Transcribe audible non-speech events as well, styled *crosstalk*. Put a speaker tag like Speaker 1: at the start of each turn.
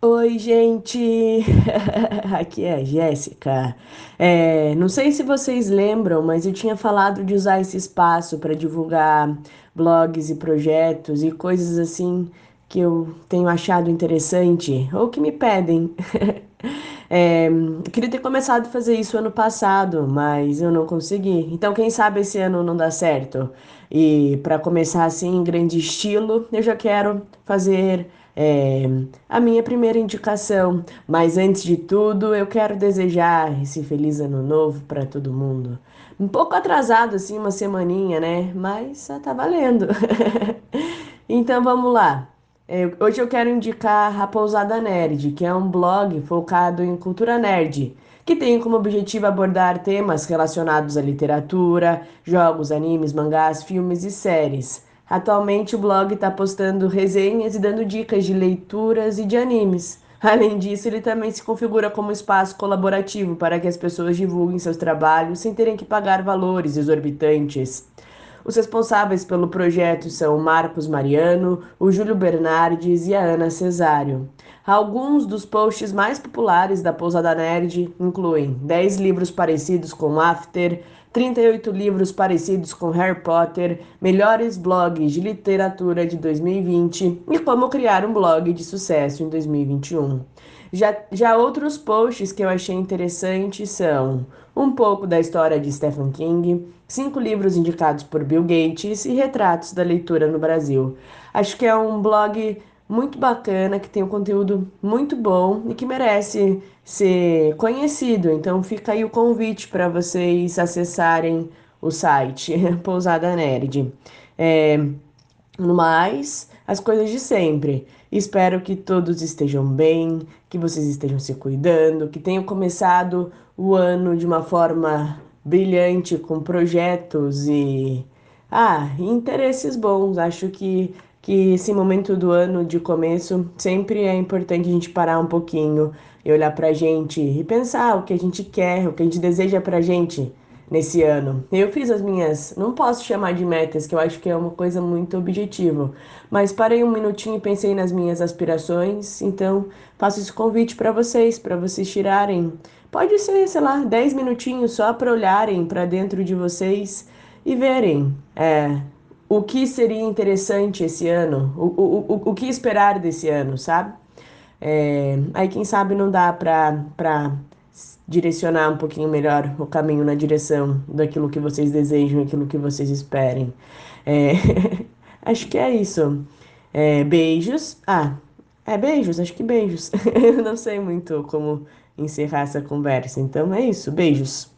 Speaker 1: Oi, gente! *laughs* Aqui é a Jéssica. É, não sei se vocês lembram, mas eu tinha falado de usar esse espaço para divulgar blogs e projetos e coisas assim que eu tenho achado interessante ou que me pedem. *laughs* É, queria ter começado a fazer isso ano passado, mas eu não consegui. Então, quem sabe esse ano não dá certo. E para começar assim em grande estilo, eu já quero fazer é, a minha primeira indicação. Mas antes de tudo, eu quero desejar esse feliz ano novo para todo mundo. Um pouco atrasado assim, uma semaninha, né? Mas tá valendo. *laughs* então vamos lá. É, hoje eu quero indicar a Pousada Nerd, que é um blog focado em cultura nerd, que tem como objetivo abordar temas relacionados à literatura, jogos, animes, mangás, filmes e séries. Atualmente o blog está postando resenhas e dando dicas de leituras e de animes. Além disso, ele também se configura como espaço colaborativo para que as pessoas divulguem seus trabalhos sem terem que pagar valores exorbitantes. Os responsáveis pelo projeto são o Marcos Mariano, o Júlio Bernardes e a Ana Cesário. Alguns dos posts mais populares da Pousada Nerd incluem 10 livros parecidos com After, 38 livros parecidos com Harry Potter, melhores blogs de literatura de 2020 e como criar um blog de sucesso em 2021. Já, já outros posts que eu achei interessantes são um pouco da história de Stephen King, cinco livros indicados por Bill Gates e retratos da leitura no Brasil. Acho que é um blog muito bacana, que tem um conteúdo muito bom e que merece ser conhecido. Então fica aí o convite para vocês acessarem o site *laughs* Pousada Nerd. É, no mais, as coisas de sempre. Espero que todos estejam bem, que vocês estejam se cuidando, que tenham começado o ano de uma forma brilhante com projetos e ah, interesses bons. Acho que que esse momento do ano de começo sempre é importante a gente parar um pouquinho e olhar pra gente e pensar o que a gente quer, o que a gente deseja pra gente nesse ano. Eu fiz as minhas, não posso chamar de metas, que eu acho que é uma coisa muito objetiva, mas parei um minutinho e pensei nas minhas aspirações, então faço esse convite para vocês, para vocês tirarem. Pode ser, sei lá, 10 minutinhos só para olharem para dentro de vocês e verem. É, o que seria interessante esse ano, o, o, o, o que esperar desse ano, sabe? É, aí quem sabe não dá para direcionar um pouquinho melhor o caminho na direção daquilo que vocês desejam, aquilo que vocês esperem. É, *laughs* acho que é isso. É, beijos. Ah, é beijos, acho que beijos. *laughs* Eu não sei muito como encerrar essa conversa, então é isso. Beijos.